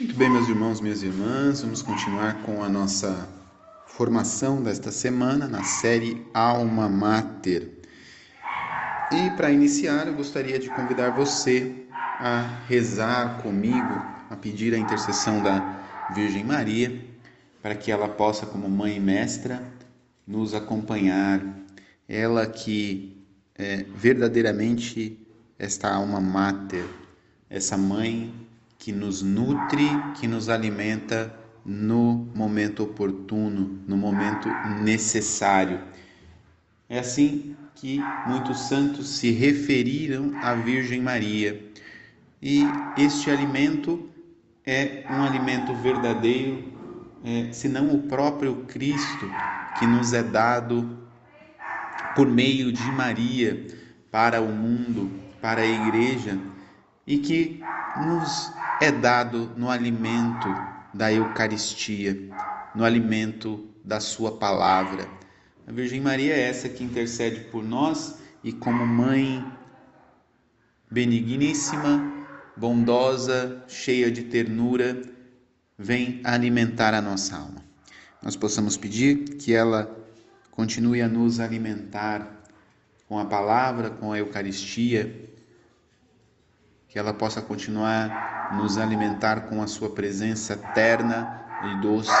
Muito bem, meus irmãos, minhas irmãs, vamos continuar com a nossa formação desta semana na série Alma Mater. E para iniciar, eu gostaria de convidar você a rezar comigo, a pedir a intercessão da Virgem Maria, para que ela possa, como mãe mestra, nos acompanhar. Ela que é verdadeiramente esta alma mater, essa mãe que nos nutre, que nos alimenta no momento oportuno, no momento necessário. É assim que muitos santos se referiram à Virgem Maria. E este alimento é um alimento verdadeiro, é, senão o próprio Cristo que nos é dado por meio de Maria para o mundo, para a igreja e que nos é dado no alimento da Eucaristia, no alimento da Sua palavra. A Virgem Maria é essa que intercede por nós e, como mãe benigníssima, bondosa, cheia de ternura, vem alimentar a nossa alma. Nós possamos pedir que ela continue a nos alimentar com a palavra, com a Eucaristia que ela possa continuar nos alimentar com a sua presença terna e doce,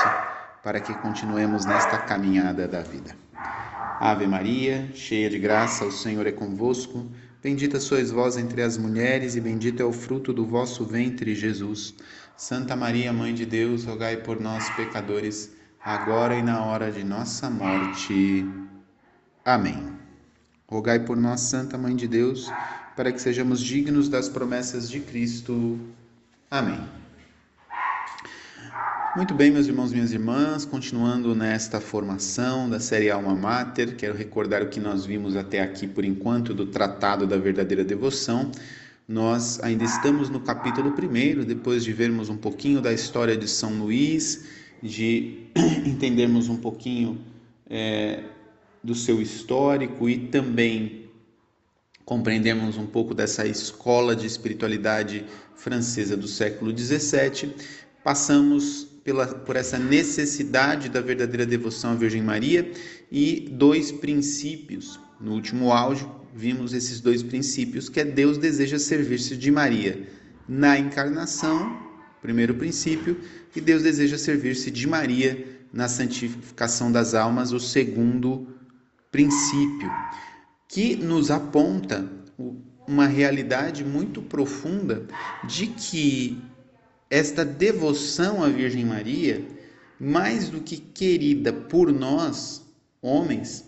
para que continuemos nesta caminhada da vida. Ave Maria, cheia de graça, o Senhor é convosco. Bendita sois vós entre as mulheres, e bendito é o fruto do vosso ventre, Jesus. Santa Maria, Mãe de Deus, rogai por nós, pecadores, agora e na hora de nossa morte. Amém. Rogai por nós, Santa Mãe de Deus para que sejamos dignos das promessas de Cristo. Amém. Muito bem, meus irmãos e minhas irmãs, continuando nesta formação da série Alma Mater, quero recordar o que nós vimos até aqui por enquanto do Tratado da Verdadeira Devoção. Nós ainda estamos no capítulo 1, depois de vermos um pouquinho da história de São Luís, de entendermos um pouquinho é, do seu histórico e também compreendemos um pouco dessa escola de espiritualidade francesa do século XVII, passamos pela, por essa necessidade da verdadeira devoção à Virgem Maria e dois princípios. No último áudio, vimos esses dois princípios, que é Deus deseja servir-se de Maria na encarnação, primeiro princípio, e Deus deseja servir-se de Maria na santificação das almas, o segundo princípio que nos aponta uma realidade muito profunda de que esta devoção à Virgem Maria, mais do que querida por nós, homens,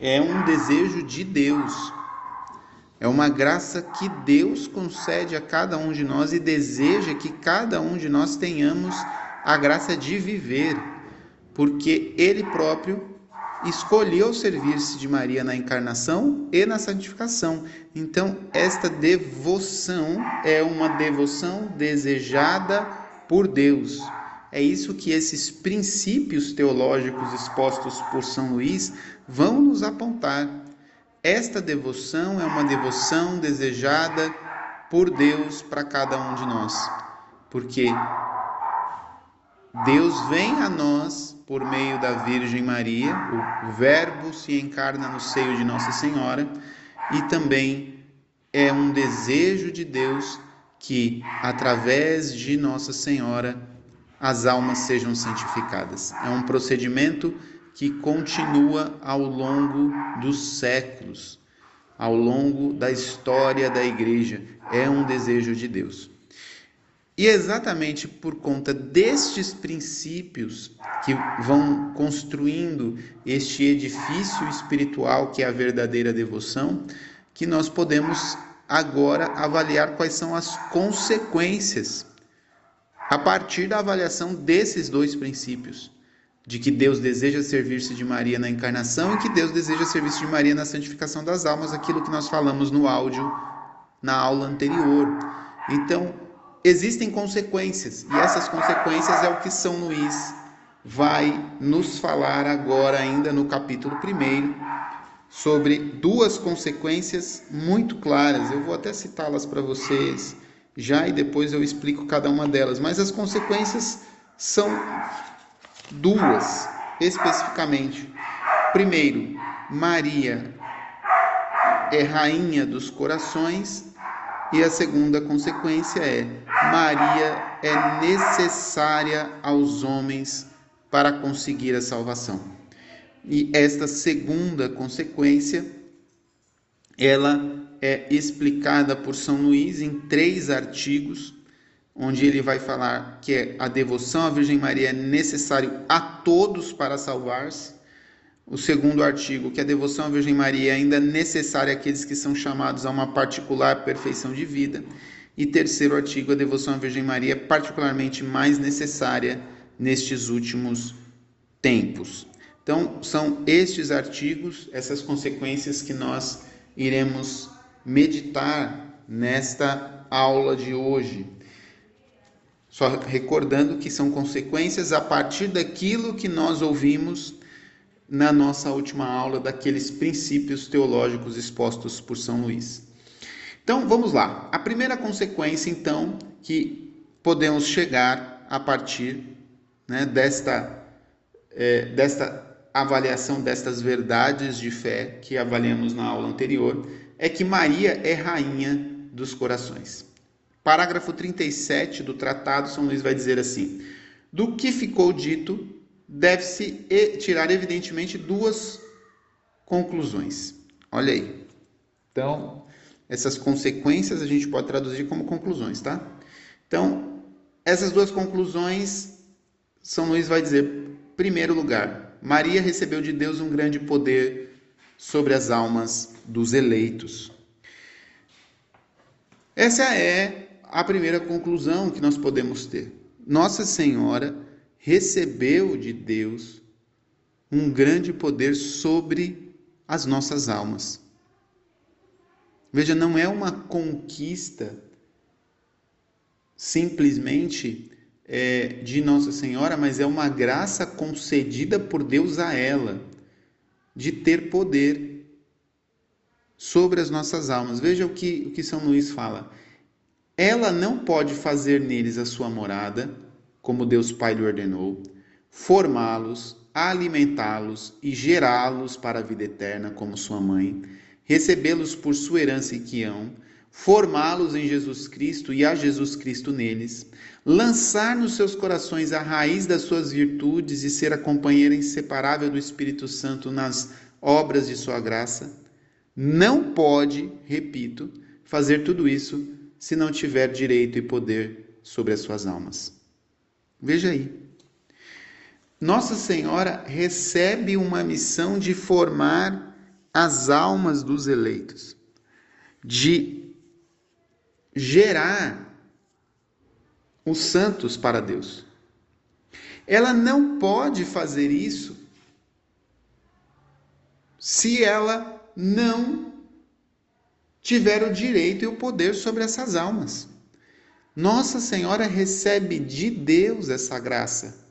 é um desejo de Deus. É uma graça que Deus concede a cada um de nós e deseja que cada um de nós tenhamos a graça de viver, porque Ele próprio escolheu servir-se de Maria na encarnação e na santificação. Então, esta devoção é uma devoção desejada por Deus. É isso que esses princípios teológicos expostos por São Luís vão nos apontar. Esta devoção é uma devoção desejada por Deus para cada um de nós. Porque Deus vem a nós por meio da Virgem Maria, o Verbo se encarna no seio de Nossa Senhora e também é um desejo de Deus que, através de Nossa Senhora, as almas sejam santificadas. É um procedimento que continua ao longo dos séculos, ao longo da história da Igreja. É um desejo de Deus. E exatamente por conta destes princípios que vão construindo este edifício espiritual que é a verdadeira devoção, que nós podemos agora avaliar quais são as consequências a partir da avaliação desses dois princípios, de que Deus deseja servir-se de Maria na encarnação e que Deus deseja servir-se de Maria na santificação das almas, aquilo que nós falamos no áudio na aula anterior. Então, existem consequências, e essas consequências é o que São Luís vai nos falar agora, ainda no capítulo 1, sobre duas consequências muito claras. Eu vou até citá-las para vocês já e depois eu explico cada uma delas, mas as consequências são duas especificamente. Primeiro, Maria é rainha dos corações, e a segunda consequência é: Maria é necessária aos homens para conseguir a salvação. E esta segunda consequência, ela é explicada por São Luís em três artigos, onde ele vai falar que é a devoção à Virgem Maria é necessário a todos para salvar-se. O segundo artigo, que a devoção à Virgem Maria é ainda necessária àqueles que são chamados a uma particular perfeição de vida. E terceiro artigo, a devoção à Virgem Maria é particularmente mais necessária nestes últimos tempos. Então, são estes artigos, essas consequências que nós iremos meditar nesta aula de hoje. Só recordando que são consequências a partir daquilo que nós ouvimos na nossa última aula daqueles princípios teológicos expostos por São Luís. Então, vamos lá. A primeira consequência, então, que podemos chegar a partir né, desta, é, desta avaliação destas verdades de fé que avaliamos na aula anterior, é que Maria é rainha dos corações. Parágrafo 37 do tratado, São Luís vai dizer assim: Do que ficou dito, deve-se tirar evidentemente duas conclusões. Olha aí. Então, essas consequências a gente pode traduzir como conclusões, tá? Então, essas duas conclusões, São Luís vai dizer, primeiro lugar, Maria recebeu de Deus um grande poder sobre as almas dos eleitos. Essa é a primeira conclusão que nós podemos ter. Nossa Senhora recebeu de Deus um grande poder sobre as nossas almas. Veja, não é uma conquista simplesmente é, de Nossa Senhora, mas é uma graça concedida por Deus a ela de ter poder sobre as nossas almas. Veja o que, o que São Luís fala. Ela não pode fazer neles a sua morada como Deus Pai lhe ordenou, formá-los, alimentá-los e gerá-los para a vida eterna, como sua mãe, recebê-los por sua herança e quião, formá-los em Jesus Cristo e a Jesus Cristo neles, lançar nos seus corações a raiz das suas virtudes e ser a companheira inseparável do Espírito Santo nas obras de sua graça, não pode, repito, fazer tudo isso se não tiver direito e poder sobre as suas almas. Veja aí. Nossa Senhora recebe uma missão de formar as almas dos eleitos, de gerar os santos para Deus. Ela não pode fazer isso se ela não tiver o direito e o poder sobre essas almas. Nossa Senhora recebe de Deus essa graça.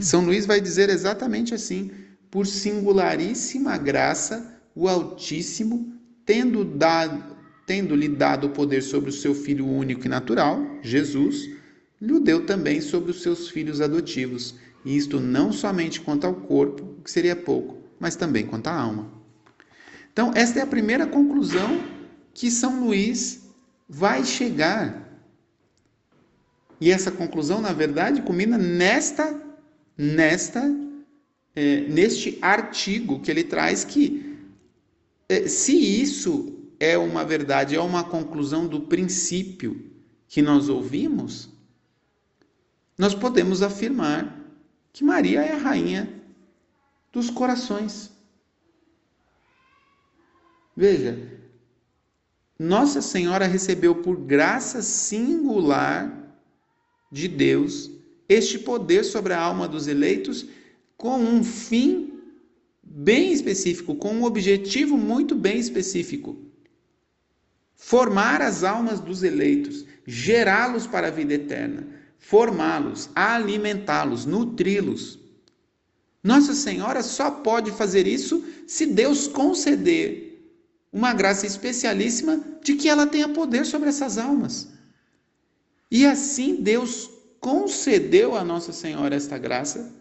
São Luís vai dizer exatamente assim: por singularíssima graça, o Altíssimo, tendo dado, tendo-lhe dado o poder sobre o seu filho único e natural, Jesus, lhe deu também sobre os seus filhos adotivos, e isto não somente quanto ao corpo, que seria pouco, mas também quanto à alma. Então, esta é a primeira conclusão que São Luís vai chegar. E essa conclusão, na verdade, culmina nesta, nesta, é, neste artigo que ele traz que é, se isso é uma verdade, é uma conclusão do princípio que nós ouvimos, nós podemos afirmar que Maria é a rainha dos corações. Veja, nossa Senhora recebeu por graça singular de Deus este poder sobre a alma dos eleitos com um fim bem específico, com um objetivo muito bem específico. Formar as almas dos eleitos, gerá-los para a vida eterna, formá-los, alimentá-los, nutri-los. Nossa Senhora só pode fazer isso se Deus conceder uma graça especialíssima de que ela tenha poder sobre essas almas. E assim Deus concedeu a Nossa Senhora esta graça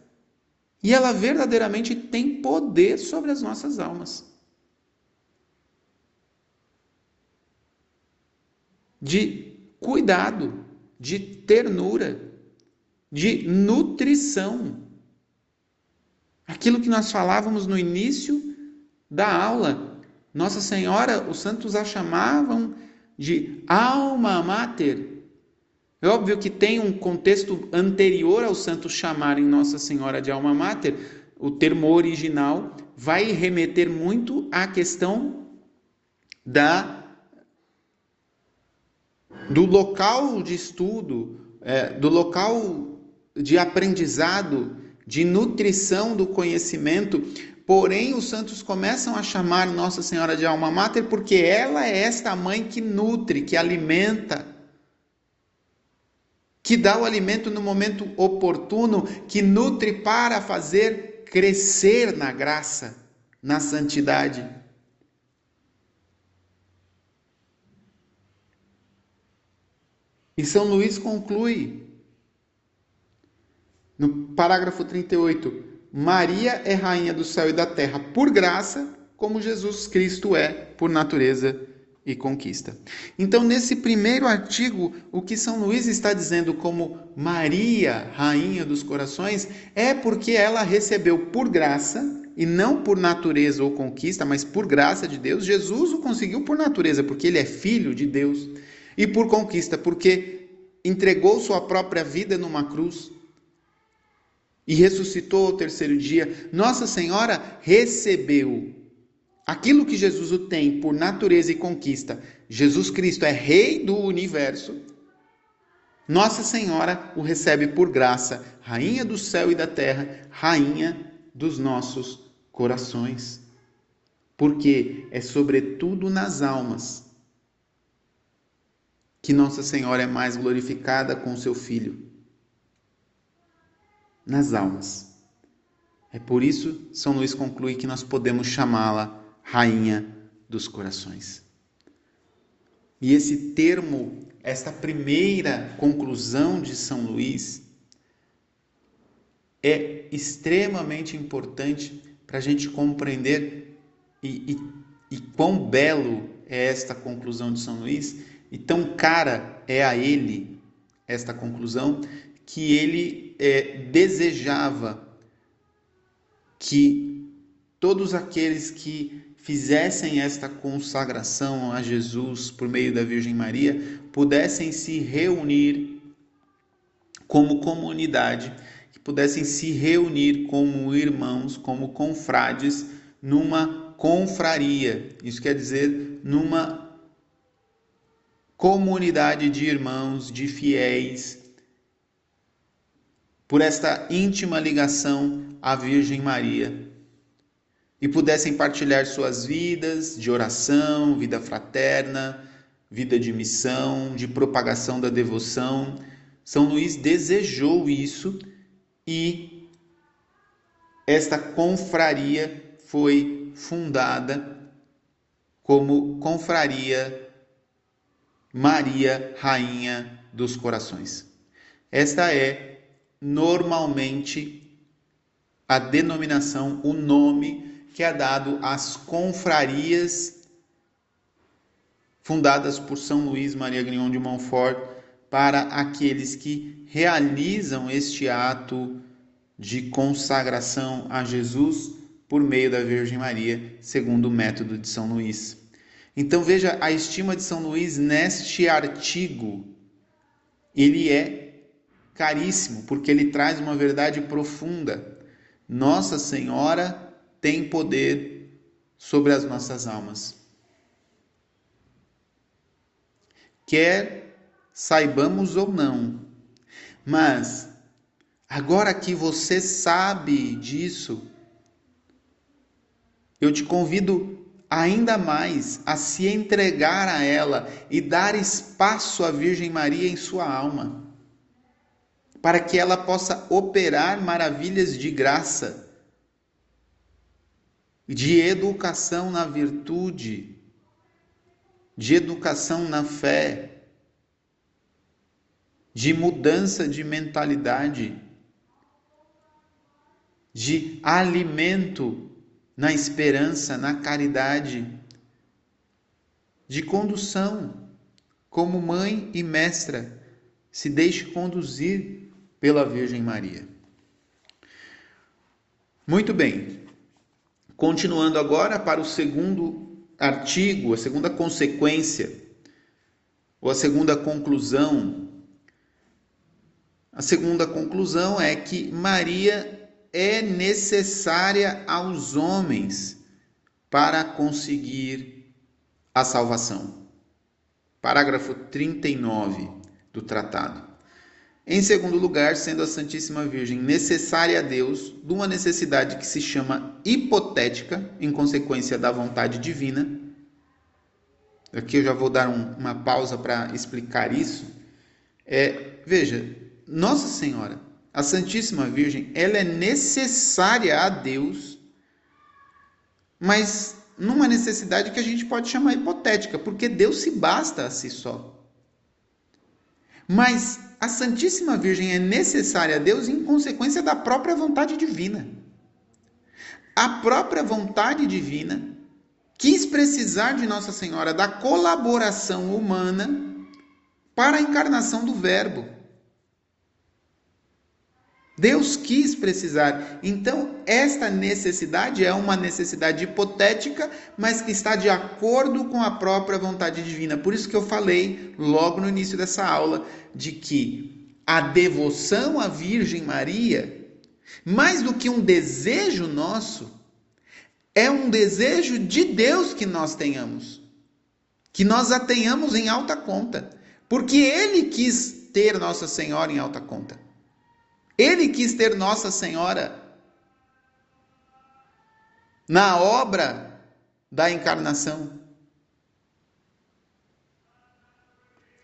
e ela verdadeiramente tem poder sobre as nossas almas. De cuidado, de ternura, de nutrição. Aquilo que nós falávamos no início da aula. Nossa Senhora, os santos a chamavam de alma mater. É óbvio que tem um contexto anterior aos santos chamarem Nossa Senhora de alma mater. O termo original vai remeter muito à questão da do local de estudo, é, do local de aprendizado, de nutrição do conhecimento. Porém, os santos começam a chamar Nossa Senhora de Alma Mater porque ela é esta mãe que nutre, que alimenta, que dá o alimento no momento oportuno, que nutre para fazer crescer na graça, na santidade. E São Luís conclui no parágrafo 38: Maria é rainha do céu e da terra por graça, como Jesus Cristo é por natureza e conquista. Então, nesse primeiro artigo, o que São Luís está dizendo como Maria, rainha dos corações, é porque ela recebeu por graça e não por natureza ou conquista, mas por graça de Deus. Jesus o conseguiu por natureza, porque ele é filho de Deus e por conquista, porque entregou sua própria vida numa cruz e ressuscitou ao terceiro dia. Nossa Senhora recebeu aquilo que Jesus o tem por natureza e conquista. Jesus Cristo é Rei do universo. Nossa Senhora o recebe por graça, Rainha do céu e da terra, Rainha dos nossos corações. Porque é sobretudo nas almas que Nossa Senhora é mais glorificada com seu Filho. Nas almas. É por isso São Luís conclui que nós podemos chamá-la Rainha dos Corações. E esse termo, esta primeira conclusão de São Luís, é extremamente importante para a gente compreender e, e, e quão belo é esta conclusão de São Luís e tão cara é a ele esta conclusão que ele é, desejava que todos aqueles que fizessem esta consagração a Jesus por meio da Virgem Maria pudessem se reunir como comunidade, que pudessem se reunir como irmãos, como confrades, numa confraria. Isso quer dizer numa comunidade de irmãos, de fiéis, por esta íntima ligação à Virgem Maria e pudessem partilhar suas vidas de oração, vida fraterna, vida de missão, de propagação da devoção. São Luís desejou isso e esta confraria foi fundada como confraria Maria, Rainha dos Corações. Esta é normalmente a denominação, o nome que é dado às confrarias fundadas por São Luís Maria Grignon de Montfort para aqueles que realizam este ato de consagração a Jesus por meio da Virgem Maria, segundo o método de São Luís. Então veja a estima de São Luís neste artigo. Ele é caríssimo porque ele traz uma verdade profunda. Nossa Senhora tem poder sobre as nossas almas. Quer saibamos ou não, mas agora que você sabe disso, eu te convido ainda mais a se entregar a ela e dar espaço à Virgem Maria em sua alma, para que ela possa operar maravilhas de graça, de educação na virtude, de educação na fé, de mudança de mentalidade, de alimento na esperança, na caridade, de condução, como mãe e mestra, se deixe conduzir pela Virgem Maria. Muito bem. Continuando agora para o segundo artigo, a segunda consequência, ou a segunda conclusão. A segunda conclusão é que Maria é necessária aos homens para conseguir a salvação. Parágrafo 39 do tratado. Em segundo lugar, sendo a Santíssima Virgem necessária a Deus, de uma necessidade que se chama hipotética, em consequência da vontade divina. Aqui eu já vou dar um, uma pausa para explicar isso. É, veja, Nossa Senhora, a Santíssima Virgem, ela é necessária a Deus, mas numa necessidade que a gente pode chamar hipotética, porque Deus se basta a si só. Mas a Santíssima Virgem é necessária a Deus em consequência da própria vontade divina. A própria vontade divina quis precisar de Nossa Senhora da colaboração humana para a encarnação do Verbo. Deus quis precisar. Então, esta necessidade é uma necessidade hipotética, mas que está de acordo com a própria vontade divina. Por isso que eu falei logo no início dessa aula de que a devoção à Virgem Maria, mais do que um desejo nosso, é um desejo de Deus que nós tenhamos. Que nós a tenhamos em alta conta. Porque Ele quis ter Nossa Senhora em alta conta. Ele quis ter Nossa Senhora na obra da encarnação.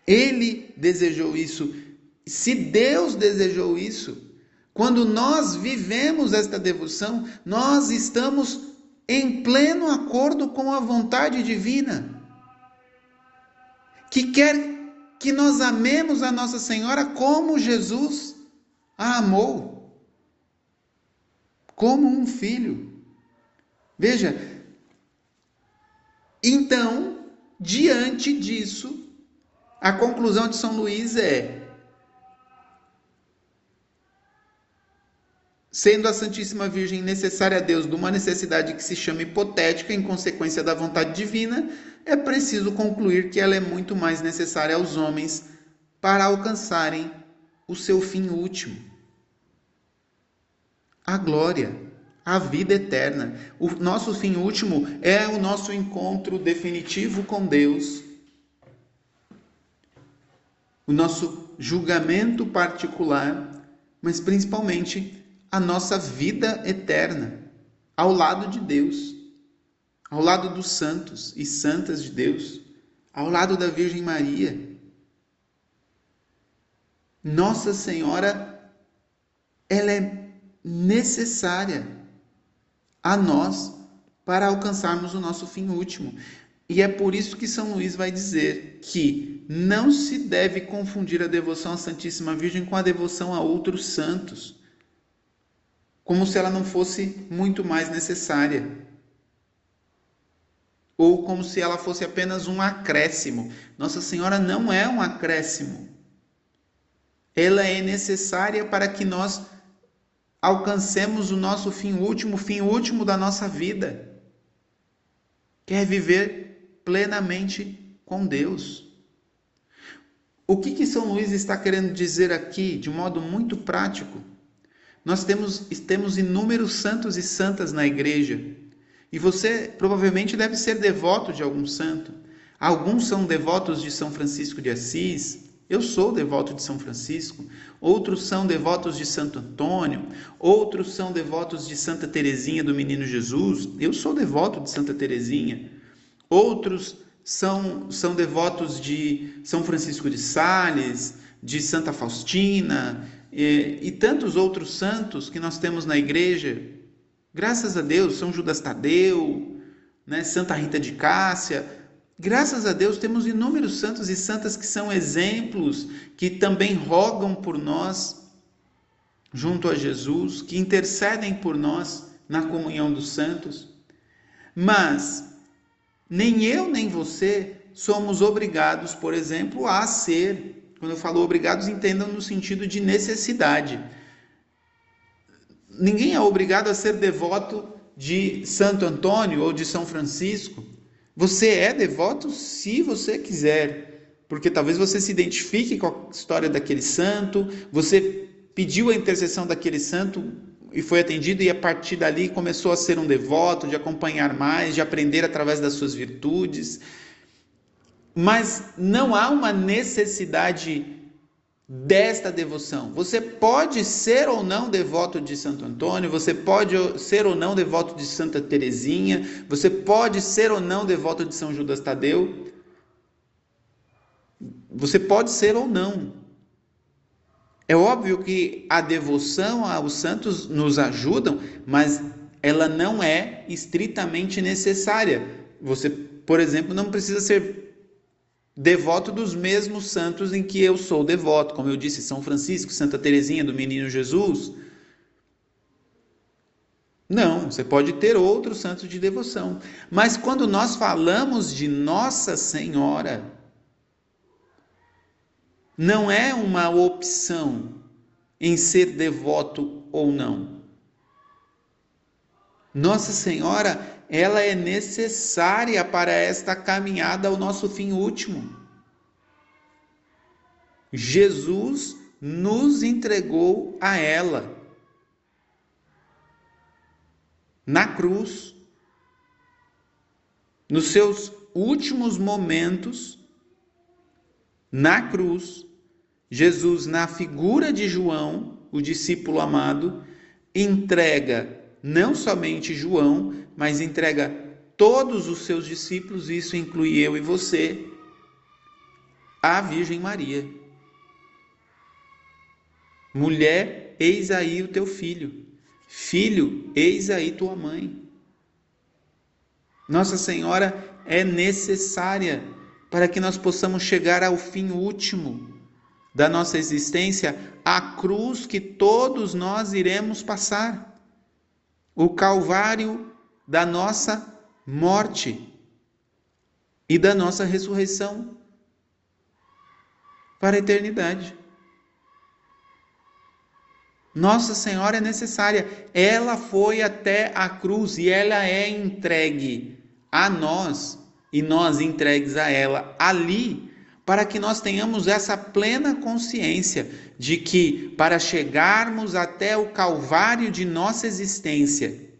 Ele desejou isso. Se Deus desejou isso, quando nós vivemos esta devoção, nós estamos em pleno acordo com a vontade divina, que quer que nós amemos a Nossa Senhora como Jesus a amou como um filho. Veja, então, diante disso, a conclusão de São Luís é: sendo a Santíssima Virgem necessária a Deus de uma necessidade que se chama hipotética em consequência da vontade divina, é preciso concluir que ela é muito mais necessária aos homens para alcançarem o seu fim último a glória, a vida eterna. O nosso fim último é o nosso encontro definitivo com Deus. O nosso julgamento particular, mas principalmente a nossa vida eterna ao lado de Deus, ao lado dos santos e santas de Deus, ao lado da Virgem Maria. Nossa Senhora, ela é necessária a nós para alcançarmos o nosso fim último. E é por isso que São Luís vai dizer que não se deve confundir a devoção à Santíssima Virgem com a devoção a outros santos, como se ela não fosse muito mais necessária, ou como se ela fosse apenas um acréscimo. Nossa Senhora não é um acréscimo. Ela é necessária para que nós alcancemos o nosso fim último, o fim último da nossa vida. Quer viver plenamente com Deus. O que, que São Luís está querendo dizer aqui, de modo muito prático? Nós temos, temos inúmeros santos e santas na igreja. E você provavelmente deve ser devoto de algum santo. Alguns são devotos de São Francisco de Assis, eu sou devoto de São Francisco, outros são devotos de Santo Antônio, outros são devotos de Santa Teresinha do Menino Jesus. Eu sou devoto de Santa Teresinha. Outros são, são devotos de São Francisco de Sales, de Santa Faustina e, e tantos outros santos que nós temos na igreja. Graças a Deus, São Judas Tadeu, né, Santa Rita de Cássia, Graças a Deus temos inúmeros santos e santas que são exemplos, que também rogam por nós junto a Jesus, que intercedem por nós na comunhão dos santos. Mas nem eu nem você somos obrigados, por exemplo, a ser. Quando eu falo obrigados, entendam no sentido de necessidade. Ninguém é obrigado a ser devoto de Santo Antônio ou de São Francisco. Você é devoto se você quiser, porque talvez você se identifique com a história daquele santo, você pediu a intercessão daquele santo e foi atendido, e a partir dali começou a ser um devoto, de acompanhar mais, de aprender através das suas virtudes. Mas não há uma necessidade desta devoção. Você pode ser ou não devoto de Santo Antônio, você pode ser ou não devoto de Santa Teresinha, você pode ser ou não devoto de São Judas Tadeu. Você pode ser ou não. É óbvio que a devoção aos santos nos ajudam, mas ela não é estritamente necessária. Você, por exemplo, não precisa ser devoto dos mesmos santos em que eu sou devoto, como eu disse, São Francisco, Santa Teresinha do Menino Jesus. Não, você pode ter outros santos de devoção. Mas quando nós falamos de Nossa Senhora, não é uma opção em ser devoto ou não. Nossa Senhora ela é necessária para esta caminhada ao nosso fim último. Jesus nos entregou a ela na cruz, nos seus últimos momentos, na cruz, Jesus, na figura de João, o discípulo amado, entrega não somente João, mas entrega todos os seus discípulos, isso inclui eu e você, à Virgem Maria. Mulher, eis aí o teu filho. Filho, eis aí tua mãe. Nossa Senhora é necessária para que nós possamos chegar ao fim último da nossa existência, a cruz que todos nós iremos passar o calvário da nossa morte e da nossa ressurreição para a eternidade. Nossa Senhora é necessária, ela foi até a cruz e ela é entregue a nós e nós entregues a ela ali para que nós tenhamos essa plena consciência de que, para chegarmos até o calvário de nossa existência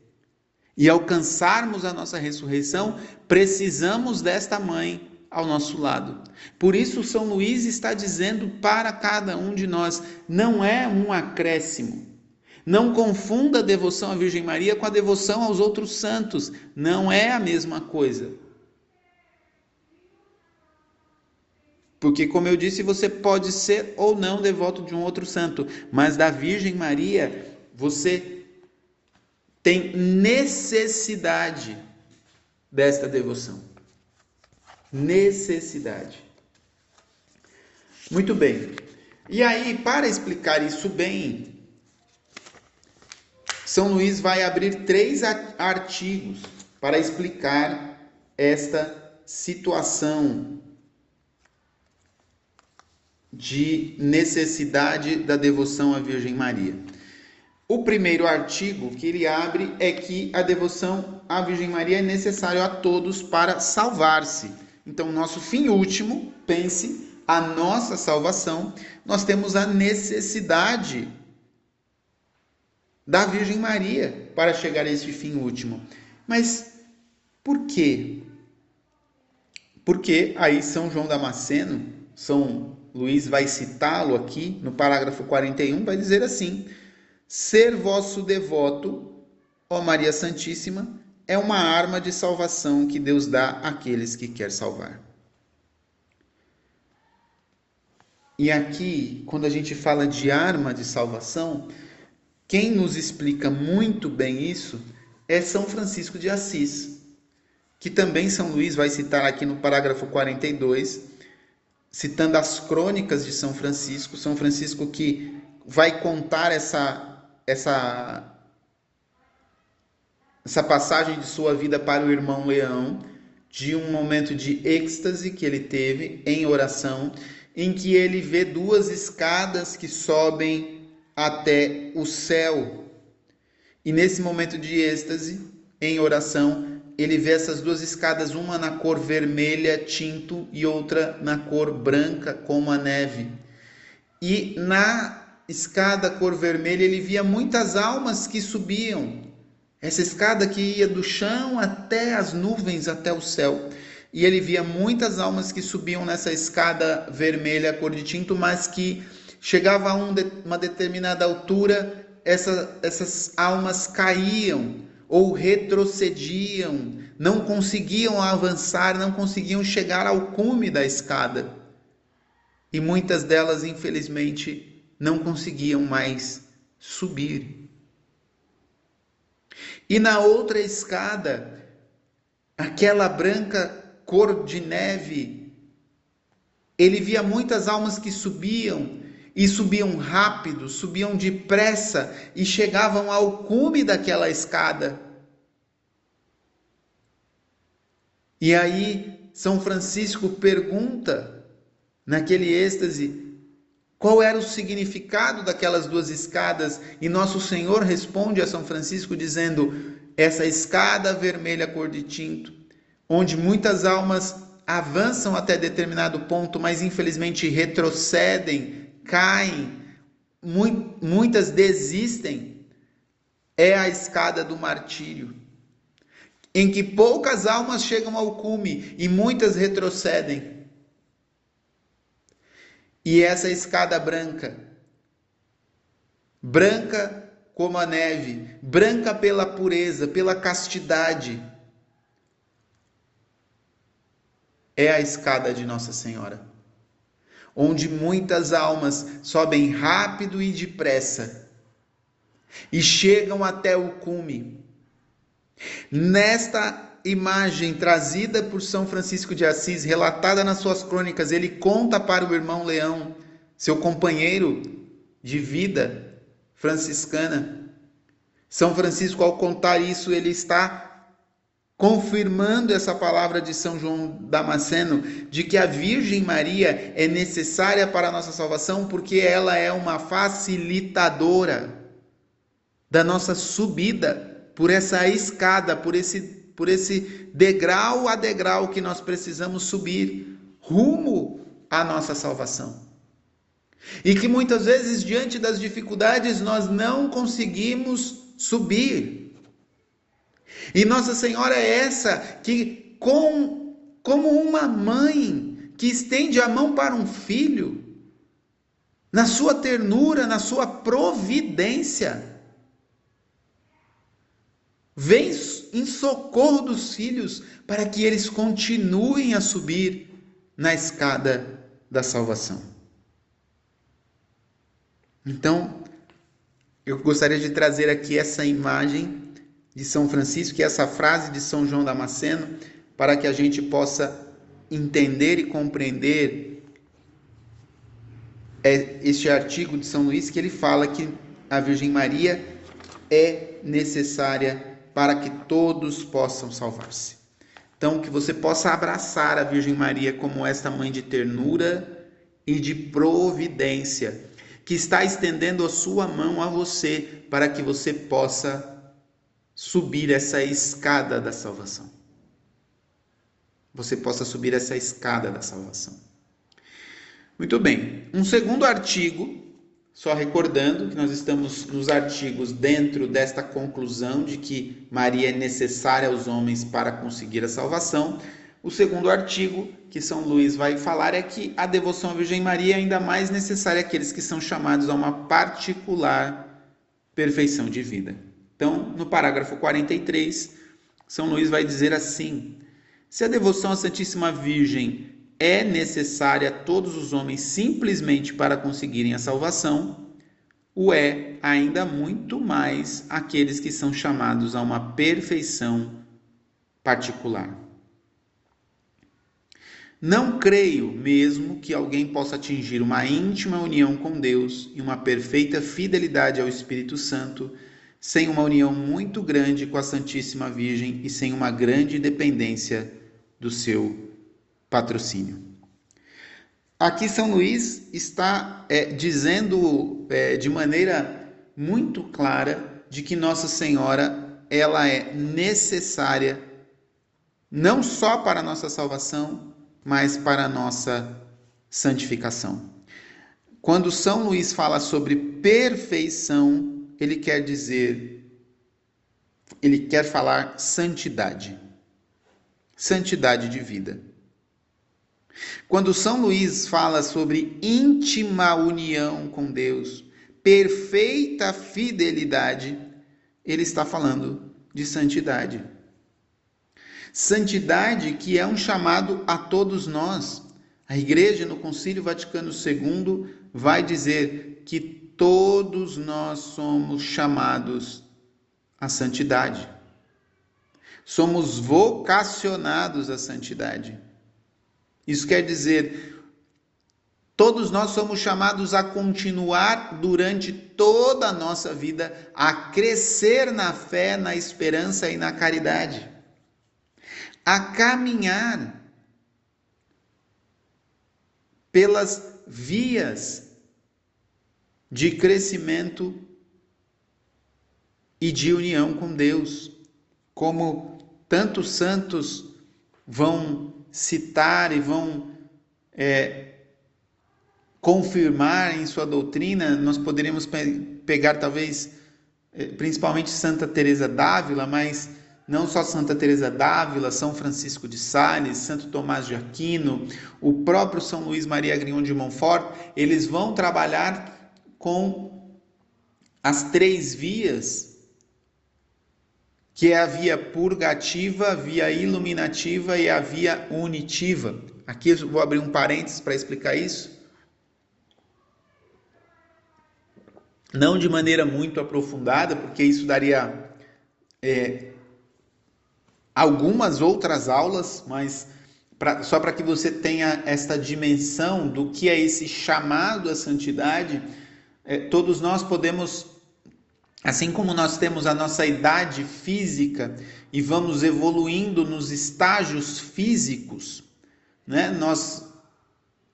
e alcançarmos a nossa ressurreição, precisamos desta mãe ao nosso lado. Por isso, São Luís está dizendo para cada um de nós: não é um acréscimo. Não confunda a devoção à Virgem Maria com a devoção aos outros santos. Não é a mesma coisa. Porque, como eu disse, você pode ser ou não devoto de um outro santo, mas da Virgem Maria, você tem necessidade desta devoção. Necessidade. Muito bem. E aí, para explicar isso bem, São Luís vai abrir três artigos para explicar esta situação de necessidade da devoção à Virgem Maria. O primeiro artigo que ele abre é que a devoção à Virgem Maria é necessário a todos para salvar-se. Então, nosso fim último, pense, a nossa salvação, nós temos a necessidade da Virgem Maria para chegar a esse fim último. Mas por quê? Porque aí São João Damasceno, São Luiz vai citá-lo aqui no parágrafo 41, vai dizer assim: Ser vosso devoto, ó Maria Santíssima, é uma arma de salvação que Deus dá àqueles que quer salvar. E aqui, quando a gente fala de arma de salvação, quem nos explica muito bem isso é São Francisco de Assis, que também São Luís vai citar aqui no parágrafo 42, citando as crônicas de São Francisco, São Francisco que vai contar essa essa essa passagem de sua vida para o irmão Leão, de um momento de êxtase que ele teve em oração, em que ele vê duas escadas que sobem até o céu. E nesse momento de êxtase, em oração, ele vê essas duas escadas, uma na cor vermelha, tinto, e outra na cor branca, como a neve. E na escada cor vermelha, ele via muitas almas que subiam. Essa escada que ia do chão até as nuvens, até o céu. E ele via muitas almas que subiam nessa escada vermelha, cor de tinto, mas que chegava a um uma determinada altura, essa, essas almas caíam ou retrocediam, não conseguiam avançar, não conseguiam chegar ao cume da escada. E muitas delas, infelizmente, não conseguiam mais subir. E na outra escada, aquela branca cor de neve, ele via muitas almas que subiam e subiam rápido, subiam depressa e chegavam ao cume daquela escada. E aí São Francisco pergunta, naquele êxtase, qual era o significado daquelas duas escadas? E Nosso Senhor responde a São Francisco dizendo: essa escada vermelha cor de tinto, onde muitas almas avançam até determinado ponto, mas infelizmente retrocedem caem, muitas desistem, é a escada do martírio, em que poucas almas chegam ao cume e muitas retrocedem. E essa escada branca, branca como a neve, branca pela pureza, pela castidade, é a escada de Nossa Senhora onde muitas almas sobem rápido e depressa e chegam até o cume. Nesta imagem trazida por São Francisco de Assis, relatada nas suas crônicas, ele conta para o irmão Leão, seu companheiro de vida franciscana. São Francisco, ao contar isso, ele está confirmando essa palavra de São João Damasceno, de que a Virgem Maria é necessária para a nossa salvação, porque ela é uma facilitadora da nossa subida por essa escada, por esse, por esse degrau a degrau que nós precisamos subir rumo à nossa salvação. E que muitas vezes, diante das dificuldades, nós não conseguimos subir. E Nossa Senhora é essa que, com, como uma mãe que estende a mão para um filho, na sua ternura, na sua providência, vem em socorro dos filhos para que eles continuem a subir na escada da salvação. Então, eu gostaria de trazer aqui essa imagem de São Francisco e essa frase de São João Damasceno para que a gente possa entender e compreender é, este artigo de São Luís que ele fala que a Virgem Maria é necessária para que todos possam salvar-se. Então, que você possa abraçar a Virgem Maria como esta mãe de ternura e de providência, que está estendendo a sua mão a você para que você possa subir essa escada da salvação. Você possa subir essa escada da salvação. Muito bem. Um segundo artigo, só recordando que nós estamos nos artigos dentro desta conclusão de que Maria é necessária aos homens para conseguir a salvação. O segundo artigo que São Luís vai falar é que a devoção à Virgem Maria é ainda mais necessária àqueles que são chamados a uma particular perfeição de vida. Então, no parágrafo 43, São Luís vai dizer assim: se a devoção à Santíssima Virgem é necessária a todos os homens simplesmente para conseguirem a salvação, o é ainda muito mais aqueles que são chamados a uma perfeição particular. Não creio mesmo que alguém possa atingir uma íntima união com Deus e uma perfeita fidelidade ao Espírito Santo sem uma união muito grande com a Santíssima Virgem e sem uma grande dependência do seu patrocínio. Aqui São Luís está é, dizendo é, de maneira muito clara de que Nossa Senhora ela é necessária não só para a nossa salvação, mas para a nossa santificação. Quando São Luís fala sobre perfeição, ele quer dizer, ele quer falar santidade, santidade de vida. Quando São Luís fala sobre íntima união com Deus, perfeita fidelidade, ele está falando de santidade. Santidade que é um chamado a todos nós. A Igreja, no Concílio Vaticano II, vai dizer que todos nós somos chamados à santidade. Somos vocacionados à santidade. Isso quer dizer, todos nós somos chamados a continuar durante toda a nossa vida a crescer na fé, na esperança e na caridade. A caminhar pelas vias de crescimento e de união com Deus, como tantos santos vão citar e vão é, confirmar em sua doutrina, nós poderíamos pegar talvez é, principalmente Santa Teresa d'Ávila, mas não só Santa Teresa d'Ávila, São Francisco de Sales, Santo Tomás de Aquino, o próprio São Luís Maria Grignon de Montfort, eles vão trabalhar com as três vias, que é a via purgativa, via iluminativa e a via unitiva. Aqui eu vou abrir um parênteses para explicar isso. Não de maneira muito aprofundada, porque isso daria é, algumas outras aulas, mas pra, só para que você tenha esta dimensão do que é esse chamado à santidade, é, todos nós podemos, assim como nós temos a nossa idade física e vamos evoluindo nos estágios físicos, né? Nós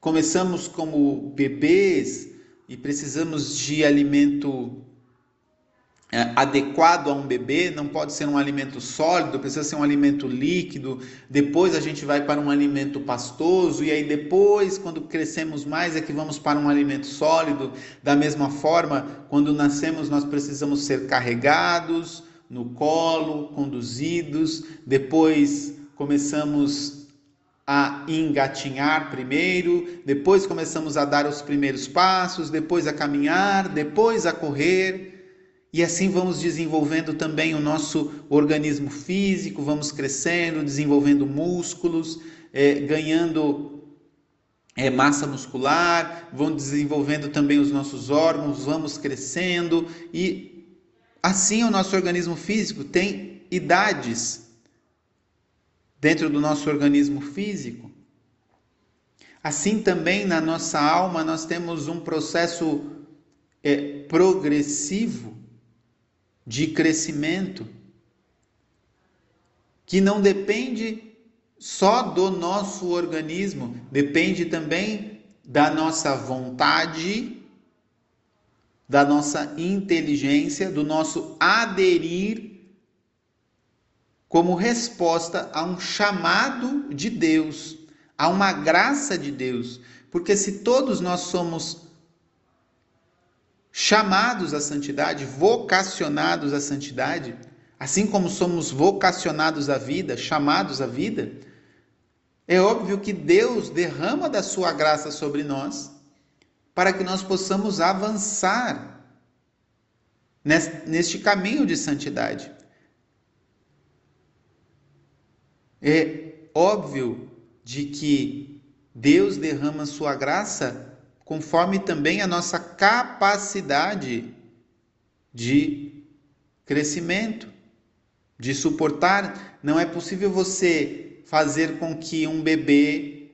começamos como bebês e precisamos de alimento adequado a um bebê, não pode ser um alimento sólido, precisa ser um alimento líquido. Depois a gente vai para um alimento pastoso e aí depois, quando crescemos mais, é que vamos para um alimento sólido. Da mesma forma, quando nascemos, nós precisamos ser carregados no colo, conduzidos. Depois começamos a engatinhar primeiro, depois começamos a dar os primeiros passos, depois a caminhar, depois a correr. E assim vamos desenvolvendo também o nosso organismo físico, vamos crescendo, desenvolvendo músculos, é, ganhando é, massa muscular, vão desenvolvendo também os nossos órgãos, vamos crescendo e assim o nosso organismo físico tem idades dentro do nosso organismo físico. Assim também na nossa alma nós temos um processo é, progressivo de crescimento, que não depende só do nosso organismo, depende também da nossa vontade, da nossa inteligência, do nosso aderir como resposta a um chamado de Deus, a uma graça de Deus. Porque se todos nós somos chamados à santidade, vocacionados à santidade, assim como somos vocacionados à vida, chamados à vida, é óbvio que Deus derrama da sua graça sobre nós para que nós possamos avançar neste caminho de santidade. É óbvio de que Deus derrama sua graça conforme também a nossa capacidade de crescimento, de suportar. Não é possível você fazer com que um bebê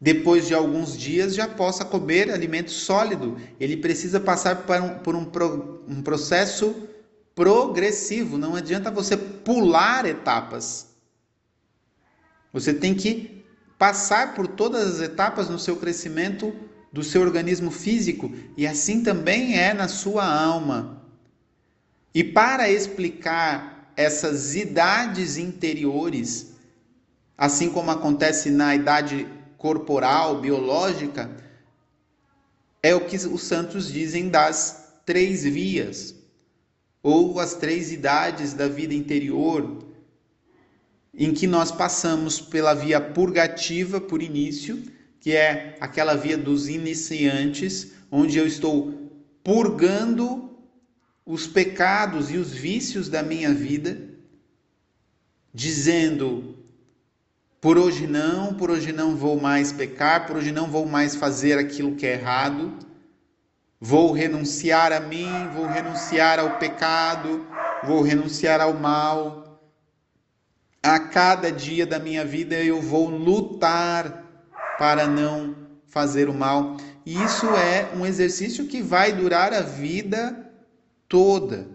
depois de alguns dias, já possa comer alimento sólido. Ele precisa passar por um, por um, um processo progressivo. Não adianta você pular etapas. Você tem que passar por todas as etapas no seu crescimento do seu organismo físico e assim também é na sua alma. E para explicar essas idades interiores, assim como acontece na idade corporal, biológica, é o que os santos dizem das três vias, ou as três idades da vida interior, em que nós passamos pela via purgativa por início, que é aquela via dos iniciantes, onde eu estou purgando os pecados e os vícios da minha vida, dizendo: por hoje não, por hoje não vou mais pecar, por hoje não vou mais fazer aquilo que é errado, vou renunciar a mim, vou renunciar ao pecado, vou renunciar ao mal a cada dia da minha vida eu vou lutar para não fazer o mal. E isso é um exercício que vai durar a vida toda.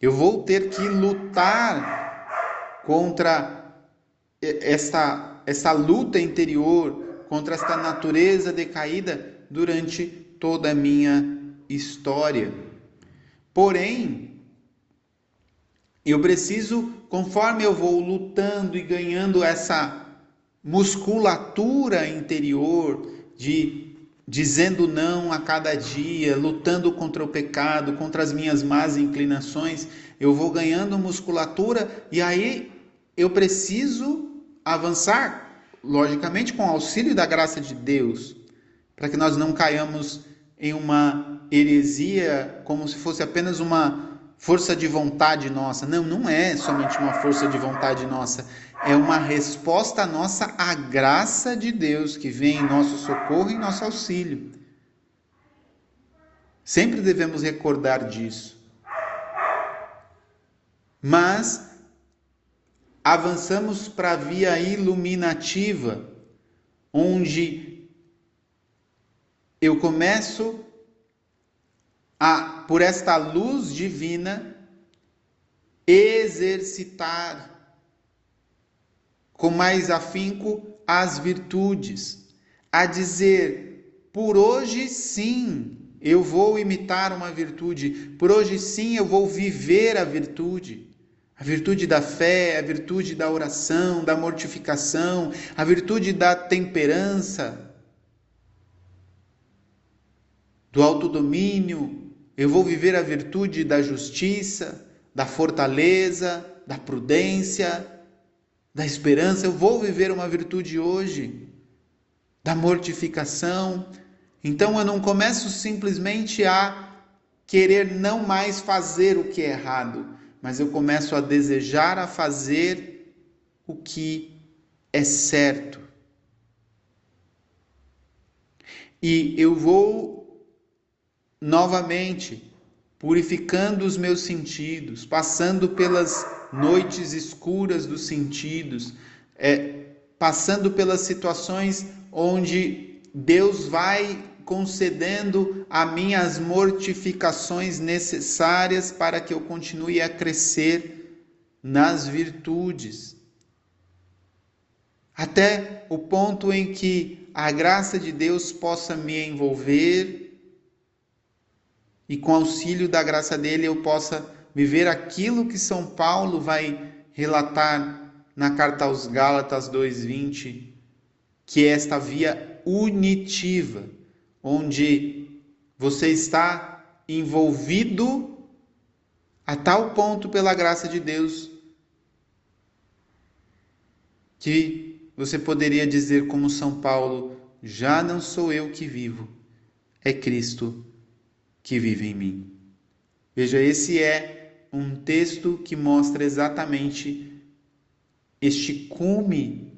Eu vou ter que lutar contra essa, essa luta interior, contra esta natureza decaída durante toda a minha história. Porém, eu preciso, conforme eu vou lutando e ganhando essa musculatura interior de dizendo não a cada dia, lutando contra o pecado, contra as minhas más inclinações, eu vou ganhando musculatura e aí eu preciso avançar, logicamente com o auxílio da graça de Deus, para que nós não caiamos em uma heresia como se fosse apenas uma força de vontade nossa. Não, não é somente uma força de vontade nossa. É uma resposta nossa à graça de Deus que vem em nosso socorro e em nosso auxílio. Sempre devemos recordar disso. Mas avançamos para a via iluminativa, onde eu começo a, por esta luz divina, exercitar com mais afinco as virtudes, a dizer, por hoje sim, eu vou imitar uma virtude, por hoje sim eu vou viver a virtude. A virtude da fé, a virtude da oração, da mortificação, a virtude da temperança, do autodomínio, eu vou viver a virtude da justiça, da fortaleza, da prudência, da esperança. Eu vou viver uma virtude hoje, da mortificação. Então eu não começo simplesmente a querer não mais fazer o que é errado, mas eu começo a desejar a fazer o que é certo. E eu vou novamente, purificando os meus sentidos, passando pelas noites escuras dos sentidos, é, passando pelas situações onde Deus vai concedendo a mim as mortificações necessárias para que eu continue a crescer nas virtudes. Até o ponto em que a graça de Deus possa me envolver e com auxílio da graça dele eu possa viver aquilo que São Paulo vai relatar na carta aos Gálatas 2:20, que é esta via unitiva, onde você está envolvido a tal ponto pela graça de Deus que você poderia dizer como São Paulo, já não sou eu que vivo, é Cristo que vive em mim. Veja, esse é um texto que mostra exatamente este cume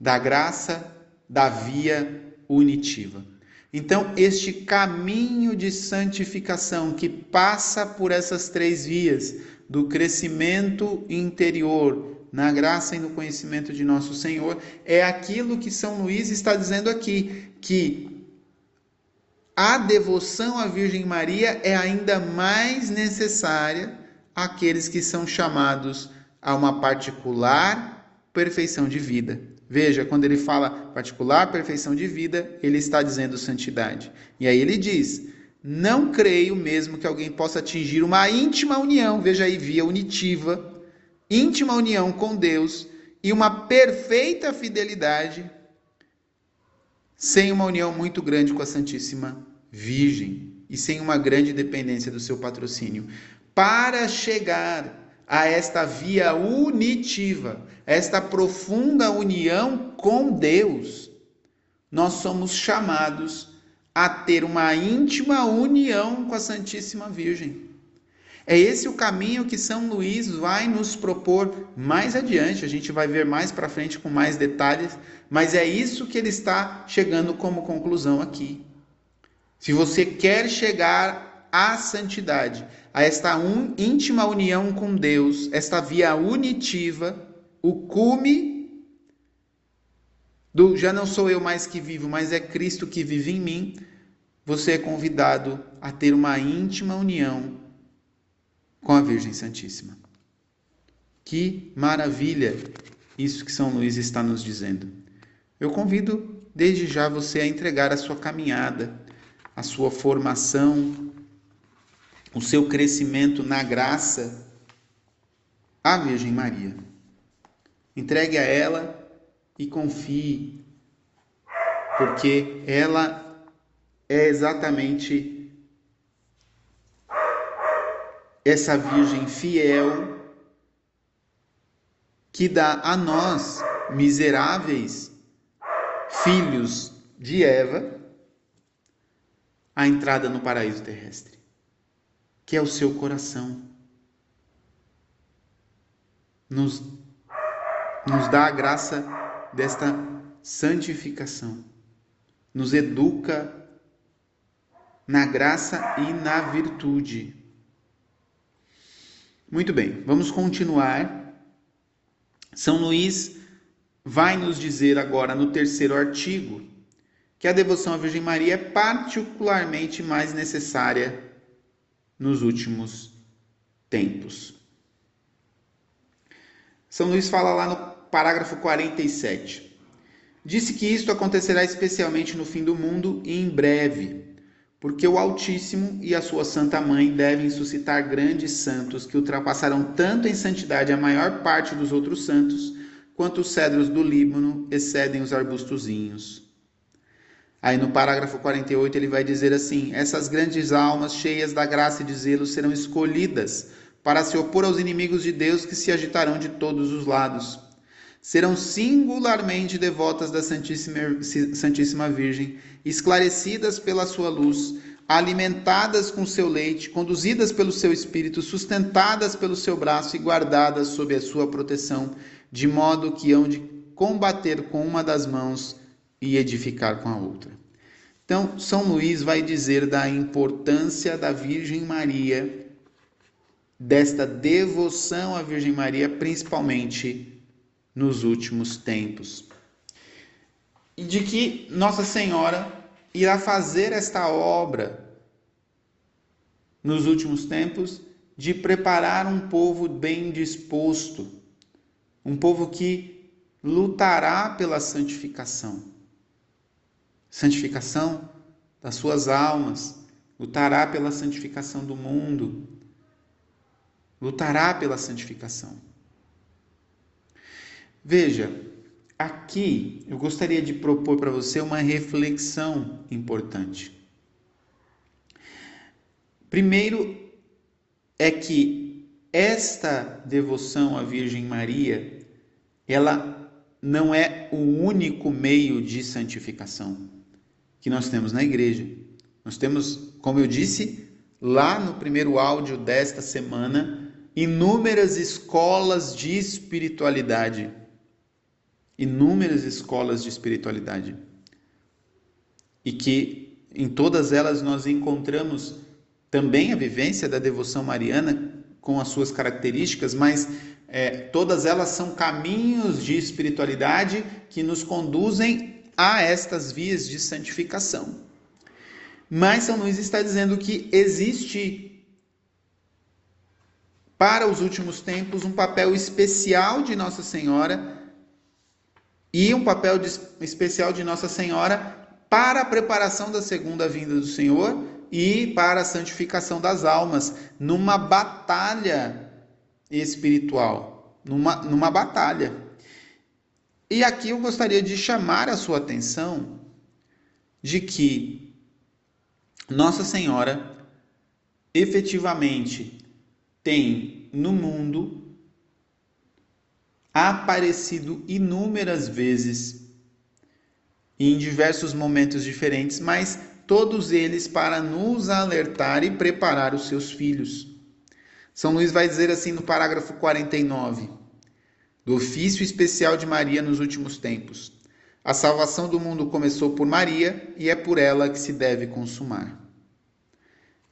da graça da via unitiva. Então, este caminho de santificação que passa por essas três vias, do crescimento interior, na graça e no conhecimento de nosso Senhor, é aquilo que São Luís está dizendo aqui, que a devoção à Virgem Maria é ainda mais necessária àqueles que são chamados a uma particular perfeição de vida. Veja, quando ele fala particular perfeição de vida, ele está dizendo santidade. E aí ele diz: Não creio mesmo que alguém possa atingir uma íntima união, veja aí, via unitiva, íntima união com Deus e uma perfeita fidelidade, sem uma união muito grande com a Santíssima Virgem e sem uma grande dependência do seu patrocínio. Para chegar a esta via unitiva, esta profunda união com Deus, nós somos chamados a ter uma íntima união com a Santíssima Virgem. É esse o caminho que São Luís vai nos propor mais adiante, a gente vai ver mais para frente com mais detalhes, mas é isso que ele está chegando como conclusão aqui. Se você quer chegar à santidade, a esta un, íntima união com Deus, esta via unitiva, o cume do já não sou eu mais que vivo, mas é Cristo que vive em mim, você é convidado a ter uma íntima união com a Virgem Santíssima. Que maravilha isso que São Luís está nos dizendo. Eu convido desde já você a entregar a sua caminhada, a sua formação o seu crescimento na graça à Virgem Maria. Entregue a ela e confie, porque ela é exatamente essa Virgem fiel que dá a nós, miseráveis filhos de Eva, a entrada no paraíso terrestre que é o seu coração. Nos, nos dá a graça desta santificação, nos educa na graça e na virtude. Muito bem, vamos continuar. São Luís vai nos dizer agora no terceiro artigo que a devoção à Virgem Maria é particularmente mais necessária nos últimos tempos. São Luís fala lá no parágrafo 47. Disse que isto acontecerá especialmente no fim do mundo e em breve, porque o Altíssimo e a sua Santa Mãe devem suscitar grandes santos que ultrapassarão tanto em santidade a maior parte dos outros santos, quanto os cedros do Líbano excedem os arbustozinhos. Aí no parágrafo 48 ele vai dizer assim: essas grandes almas cheias da graça e de zelo serão escolhidas para se opor aos inimigos de Deus que se agitarão de todos os lados. Serão singularmente devotas da Santíssima, Santíssima Virgem, esclarecidas pela sua luz, alimentadas com seu leite, conduzidas pelo seu espírito, sustentadas pelo seu braço e guardadas sob a sua proteção, de modo que hão de combater com uma das mãos e edificar com a outra. Então, São Luís vai dizer da importância da Virgem Maria, desta devoção à Virgem Maria, principalmente nos últimos tempos. E de que Nossa Senhora irá fazer esta obra nos últimos tempos de preparar um povo bem disposto, um povo que lutará pela santificação santificação das suas almas, lutará pela santificação do mundo, lutará pela santificação. Veja, aqui eu gostaria de propor para você uma reflexão importante. Primeiro, é que esta devoção à Virgem Maria, ela não é o único meio de santificação que nós temos na igreja. Nós temos, como eu disse lá no primeiro áudio desta semana, inúmeras escolas de espiritualidade. Inúmeras escolas de espiritualidade. E que em todas elas nós encontramos também a vivência da devoção mariana com as suas características, mas é, todas elas são caminhos de espiritualidade que nos conduzem a estas vias de santificação. Mas São Luís está dizendo que existe para os últimos tempos um papel especial de Nossa Senhora e um papel de, especial de Nossa Senhora para a preparação da segunda vinda do Senhor e para a santificação das almas, numa batalha espiritual, numa, numa batalha. E aqui eu gostaria de chamar a sua atenção de que Nossa Senhora efetivamente tem no mundo aparecido inúmeras vezes em diversos momentos diferentes, mas todos eles para nos alertar e preparar os seus filhos. São Luís vai dizer assim no parágrafo 49, do ofício especial de Maria nos últimos tempos. A salvação do mundo começou por Maria e é por ela que se deve consumar.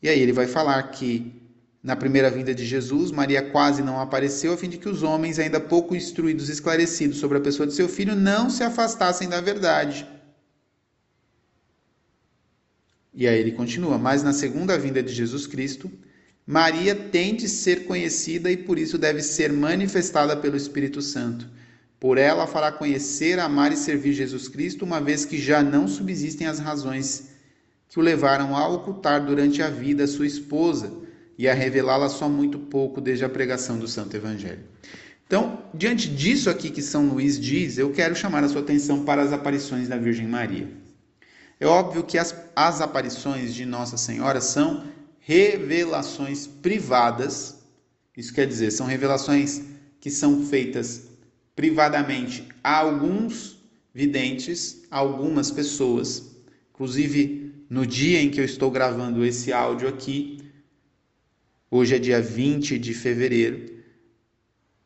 E aí ele vai falar que na primeira vinda de Jesus, Maria quase não apareceu a fim de que os homens, ainda pouco instruídos e esclarecidos sobre a pessoa de seu filho, não se afastassem da verdade. E aí ele continua: Mas na segunda vinda de Jesus Cristo, Maria tem de ser conhecida e por isso deve ser manifestada pelo Espírito Santo. Por ela fará conhecer, amar e servir Jesus Cristo, uma vez que já não subsistem as razões que o levaram a ocultar durante a vida sua esposa e a revelá-la só muito pouco desde a pregação do Santo Evangelho. Então, diante disso aqui que São Luís diz, eu quero chamar a sua atenção para as aparições da Virgem Maria. É óbvio que as, as aparições de Nossa Senhora são revelações privadas. Isso quer dizer, são revelações que são feitas privadamente a alguns videntes, a algumas pessoas. Inclusive, no dia em que eu estou gravando esse áudio aqui, hoje é dia 20 de fevereiro,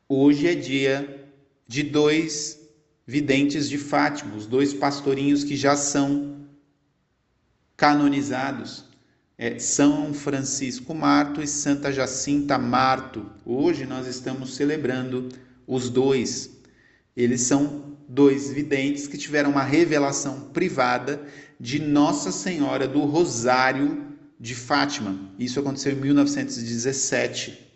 hoje é dia de dois videntes de Fátima, os dois pastorinhos que já são canonizados é São Francisco Marto e Santa Jacinta Marto. Hoje nós estamos celebrando os dois. Eles são dois videntes que tiveram uma revelação privada de Nossa Senhora do Rosário de Fátima. Isso aconteceu em 1917.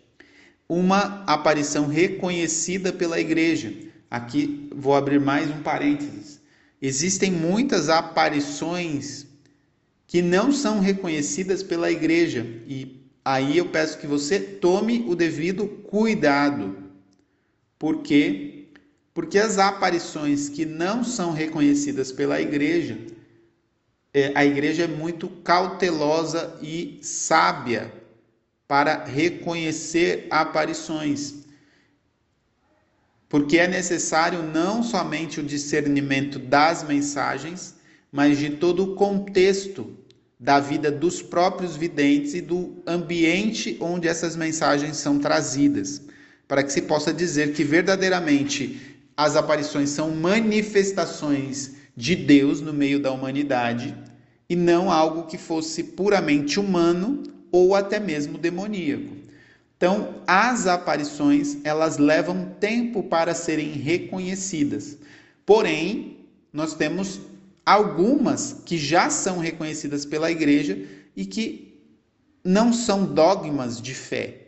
Uma aparição reconhecida pela igreja. Aqui vou abrir mais um parênteses. Existem muitas aparições que não são reconhecidas pela igreja. E aí eu peço que você tome o devido cuidado. Por quê? Porque as aparições que não são reconhecidas pela igreja, é, a igreja é muito cautelosa e sábia para reconhecer aparições. Porque é necessário não somente o discernimento das mensagens, mas de todo o contexto da vida dos próprios videntes e do ambiente onde essas mensagens são trazidas, para que se possa dizer que verdadeiramente as aparições são manifestações de Deus no meio da humanidade e não algo que fosse puramente humano ou até mesmo demoníaco. Então, as aparições, elas levam tempo para serem reconhecidas. Porém, nós temos algumas que já são reconhecidas pela igreja e que não são dogmas de fé.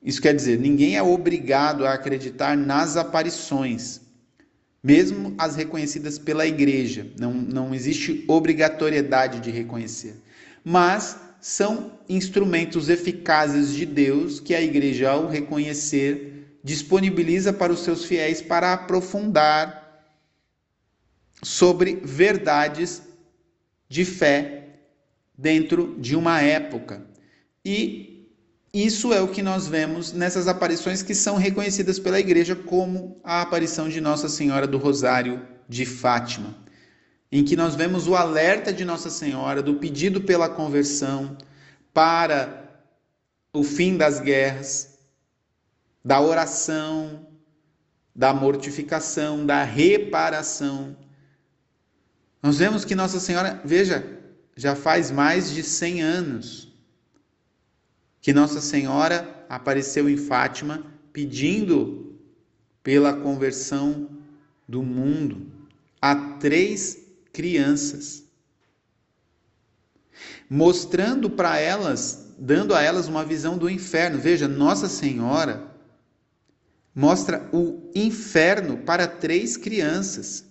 Isso quer dizer, ninguém é obrigado a acreditar nas aparições, mesmo as reconhecidas pela igreja. Não, não existe obrigatoriedade de reconhecer. Mas são instrumentos eficazes de Deus que a igreja, ao reconhecer, disponibiliza para os seus fiéis para aprofundar sobre verdades de fé dentro de uma época. E isso é o que nós vemos nessas aparições que são reconhecidas pela igreja como a aparição de Nossa Senhora do Rosário de Fátima, em que nós vemos o alerta de Nossa Senhora do pedido pela conversão para o fim das guerras, da oração, da mortificação, da reparação nós vemos que Nossa Senhora, veja, já faz mais de 100 anos que Nossa Senhora apareceu em Fátima pedindo pela conversão do mundo a três crianças, mostrando para elas, dando a elas uma visão do inferno. Veja, Nossa Senhora mostra o inferno para três crianças.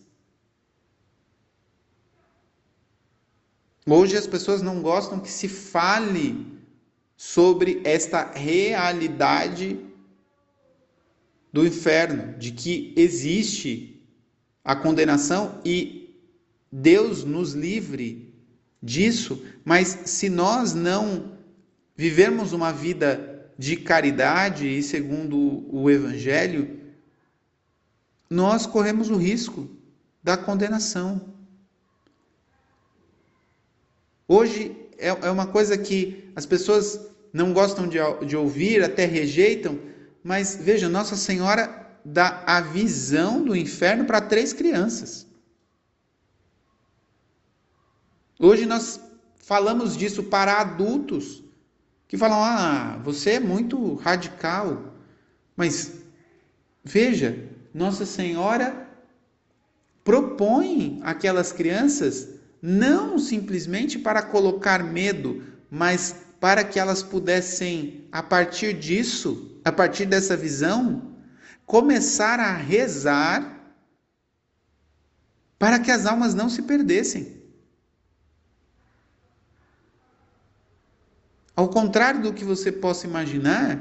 Hoje as pessoas não gostam que se fale sobre esta realidade do inferno, de que existe a condenação e Deus nos livre disso, mas se nós não vivermos uma vida de caridade e segundo o evangelho, nós corremos o risco da condenação. Hoje é, é uma coisa que as pessoas não gostam de, de ouvir, até rejeitam, mas veja, Nossa Senhora dá a visão do inferno para três crianças. Hoje nós falamos disso para adultos que falam: ah, você é muito radical. Mas veja, Nossa Senhora propõe aquelas crianças não simplesmente para colocar medo, mas para que elas pudessem, a partir disso, a partir dessa visão, começar a rezar para que as almas não se perdessem. Ao contrário do que você possa imaginar,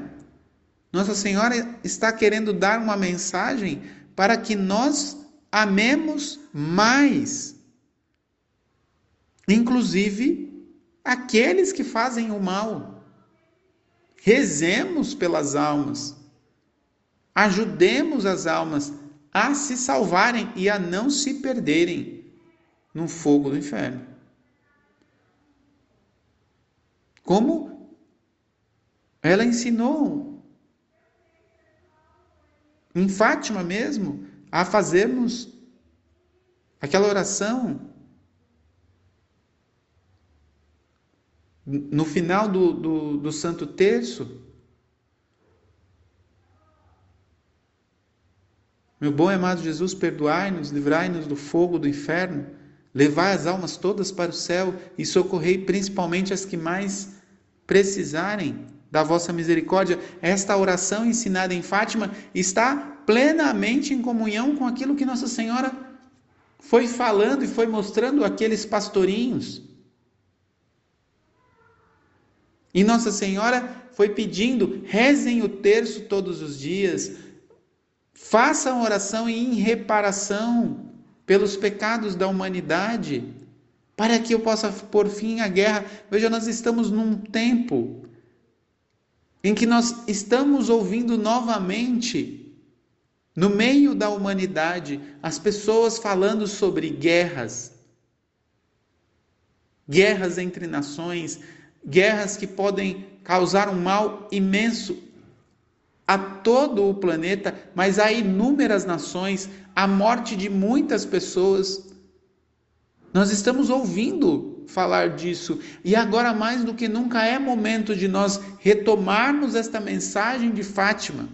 Nossa Senhora está querendo dar uma mensagem para que nós amemos mais inclusive aqueles que fazem o mal. Rezemos pelas almas, ajudemos as almas a se salvarem e a não se perderem no fogo do inferno. Como ela ensinou em Fátima mesmo a fazermos aquela oração no final do, do, do Santo Terço, Meu bom e amado Jesus, perdoai-nos, livrai-nos do fogo do inferno, levai as almas todas para o céu e socorrei principalmente as que mais precisarem da vossa misericórdia. Esta oração ensinada em Fátima está plenamente em comunhão com aquilo que Nossa Senhora foi falando e foi mostrando aqueles pastorinhos. E Nossa Senhora foi pedindo: rezem o terço todos os dias, façam oração em reparação pelos pecados da humanidade, para que eu possa pôr fim à guerra. Veja, nós estamos num tempo em que nós estamos ouvindo novamente, no meio da humanidade, as pessoas falando sobre guerras, guerras entre nações, guerras que podem causar um mal imenso a todo o planeta, mas a inúmeras nações, a morte de muitas pessoas. Nós estamos ouvindo falar disso e agora mais do que nunca é momento de nós retomarmos esta mensagem de Fátima.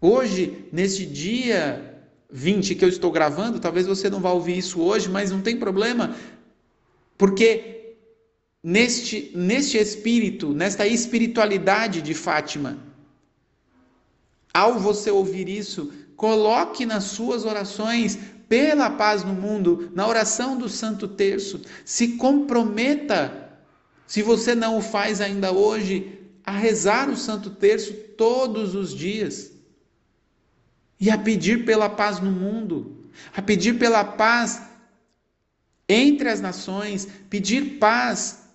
Hoje, neste dia 20 que eu estou gravando, talvez você não vá ouvir isso hoje, mas não tem problema, porque neste, neste espírito, nesta espiritualidade de Fátima. Ao você ouvir isso, coloque nas suas orações pela paz no mundo, na oração do Santo Terço. Se comprometa, se você não o faz ainda hoje, a rezar o Santo Terço todos os dias e a pedir pela paz no mundo, a pedir pela paz entre as nações, pedir paz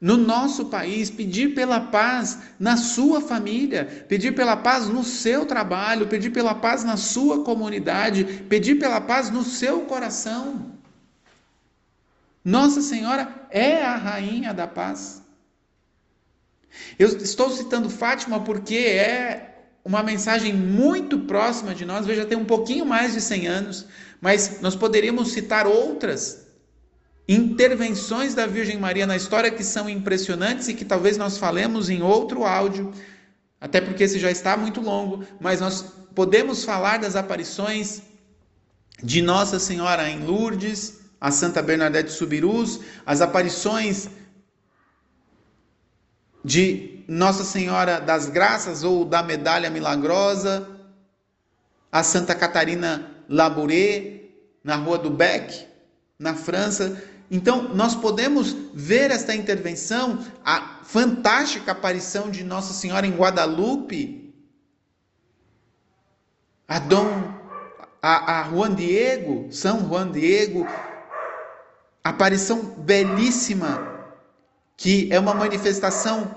no nosso país, pedir pela paz na sua família, pedir pela paz no seu trabalho, pedir pela paz na sua comunidade, pedir pela paz no seu coração. Nossa Senhora é a rainha da paz. Eu estou citando Fátima porque é uma mensagem muito próxima de nós, veja, tem um pouquinho mais de 100 anos, mas nós poderíamos citar outras intervenções da Virgem Maria na história que são impressionantes e que talvez nós falemos em outro áudio. até porque esse já está muito longo, mas nós podemos falar das aparições de Nossa Senhora em Lourdes, a Santa Bernadette Subirus, as aparições de Nossa Senhora das Graças ou da Medalha Milagrosa, a Santa Catarina Labouré, na Rua do Bec, na França. Então, nós podemos ver esta intervenção, a fantástica aparição de Nossa Senhora em Guadalupe, a Dom, a, a Juan Diego, São Juan Diego, aparição belíssima, que é uma manifestação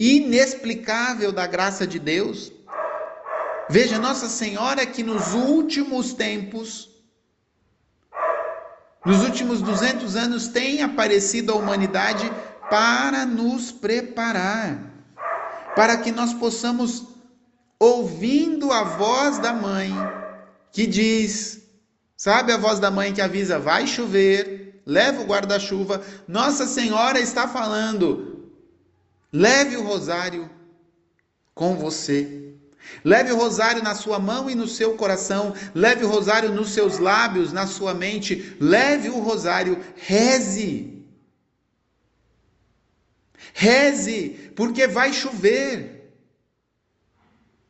inexplicável da graça de Deus. Veja, Nossa Senhora que nos últimos tempos, nos últimos 200 anos, tem aparecido à humanidade para nos preparar, para que nós possamos, ouvindo a voz da mãe, que diz, sabe a voz da mãe que avisa, vai chover, leva o guarda-chuva, Nossa Senhora está falando, leve o rosário com você. Leve o rosário na sua mão e no seu coração, leve o rosário nos seus lábios, na sua mente, leve o rosário, reze. Reze, porque vai chover.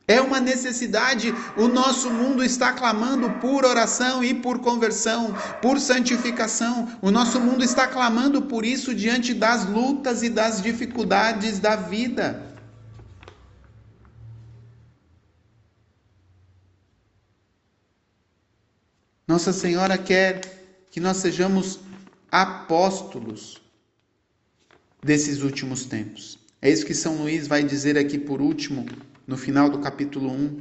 É uma necessidade. O nosso mundo está clamando por oração e por conversão, por santificação. O nosso mundo está clamando por isso diante das lutas e das dificuldades da vida. Nossa Senhora quer que nós sejamos apóstolos desses últimos tempos. É isso que São Luís vai dizer aqui por último, no final do capítulo 1,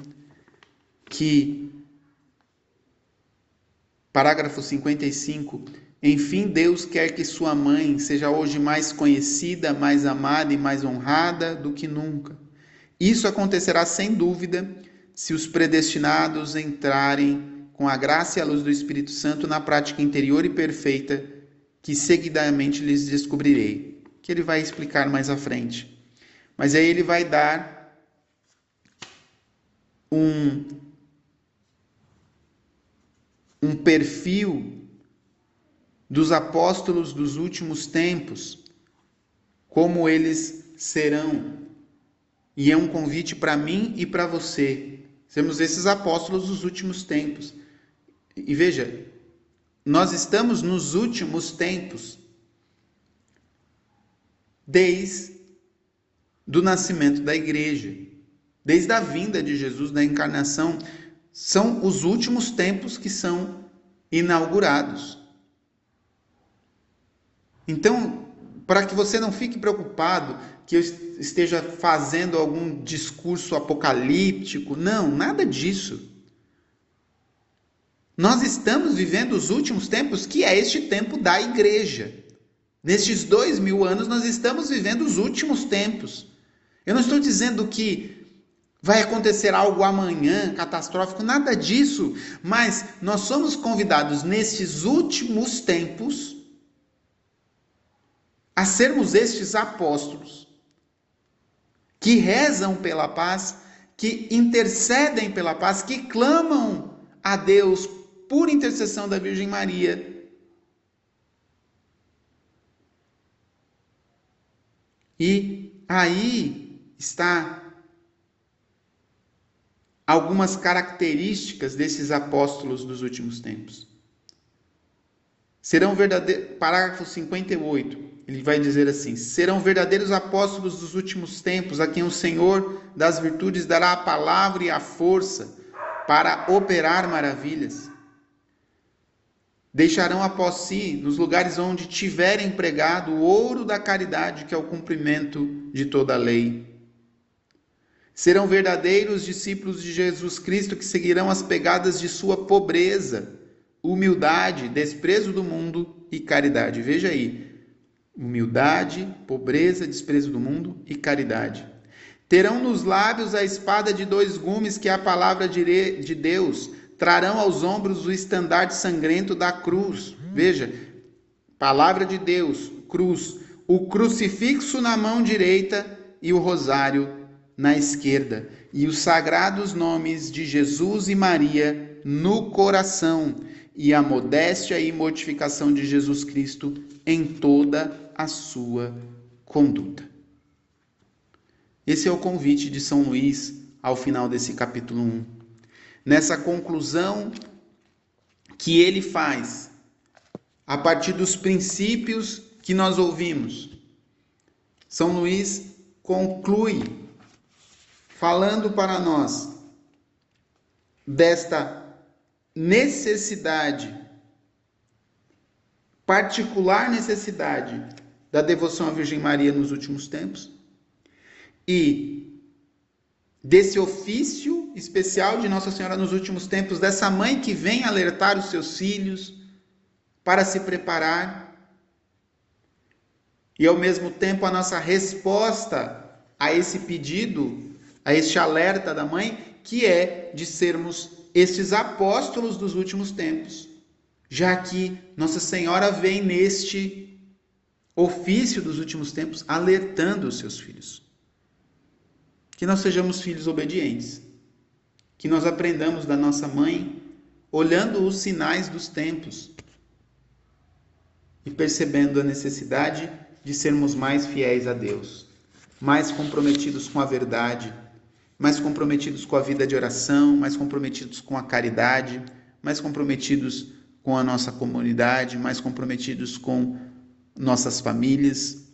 que, parágrafo 55, enfim, Deus quer que sua mãe seja hoje mais conhecida, mais amada e mais honrada do que nunca. Isso acontecerá sem dúvida se os predestinados entrarem com a graça e a luz do Espírito Santo na prática interior e perfeita que seguidamente lhes descobrirei, que ele vai explicar mais à frente. Mas aí ele vai dar um um perfil dos apóstolos dos últimos tempos, como eles serão. E é um convite para mim e para você. Sermos esses apóstolos dos últimos tempos. E veja, nós estamos nos últimos tempos, desde do nascimento da igreja, desde a vinda de Jesus, da encarnação, são os últimos tempos que são inaugurados. Então, para que você não fique preocupado que eu esteja fazendo algum discurso apocalíptico, não, nada disso. Nós estamos vivendo os últimos tempos, que é este tempo da igreja. Nestes dois mil anos, nós estamos vivendo os últimos tempos. Eu não estou dizendo que vai acontecer algo amanhã catastrófico, nada disso, mas nós somos convidados nestes últimos tempos a sermos estes apóstolos que rezam pela paz, que intercedem pela paz, que clamam a Deus por intercessão da Virgem Maria. E aí está algumas características desses apóstolos dos últimos tempos. Serão verdadeiros, parágrafo 58, ele vai dizer assim: serão verdadeiros apóstolos dos últimos tempos, a quem o Senhor das virtudes dará a palavra e a força para operar maravilhas deixarão após si, nos lugares onde tiverem pregado, o ouro da caridade, que é o cumprimento de toda a lei. Serão verdadeiros discípulos de Jesus Cristo que seguirão as pegadas de sua pobreza, humildade, desprezo do mundo e caridade. Veja aí. Humildade, pobreza, desprezo do mundo e caridade. Terão nos lábios a espada de dois gumes, que é a palavra de Deus trarão aos ombros o estandarte sangrento da cruz. Veja, palavra de Deus, cruz, o crucifixo na mão direita e o rosário na esquerda e os sagrados nomes de Jesus e Maria no coração e a modéstia e mortificação de Jesus Cristo em toda a sua conduta. Esse é o convite de São Luís ao final desse capítulo 1. Nessa conclusão que ele faz a partir dos princípios que nós ouvimos. São Luís conclui falando para nós desta necessidade, particular necessidade da devoção à Virgem Maria nos últimos tempos e desse ofício especial de Nossa Senhora nos últimos tempos, dessa mãe que vem alertar os seus filhos para se preparar e ao mesmo tempo a nossa resposta a esse pedido, a este alerta da mãe, que é de sermos estes apóstolos dos últimos tempos, já que Nossa Senhora vem neste ofício dos últimos tempos alertando os seus filhos. Que nós sejamos filhos obedientes, que nós aprendamos da nossa mãe olhando os sinais dos tempos e percebendo a necessidade de sermos mais fiéis a Deus, mais comprometidos com a verdade, mais comprometidos com a vida de oração, mais comprometidos com a caridade, mais comprometidos com a nossa comunidade, mais comprometidos com nossas famílias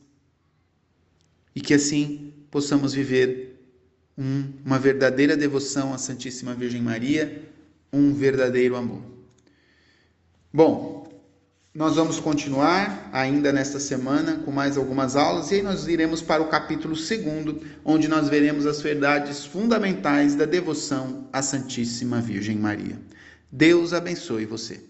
e que assim possamos viver um, uma verdadeira devoção à Santíssima Virgem Maria, um verdadeiro amor. Bom, nós vamos continuar ainda nesta semana com mais algumas aulas e aí nós iremos para o capítulo 2, onde nós veremos as verdades fundamentais da devoção à Santíssima Virgem Maria. Deus abençoe você.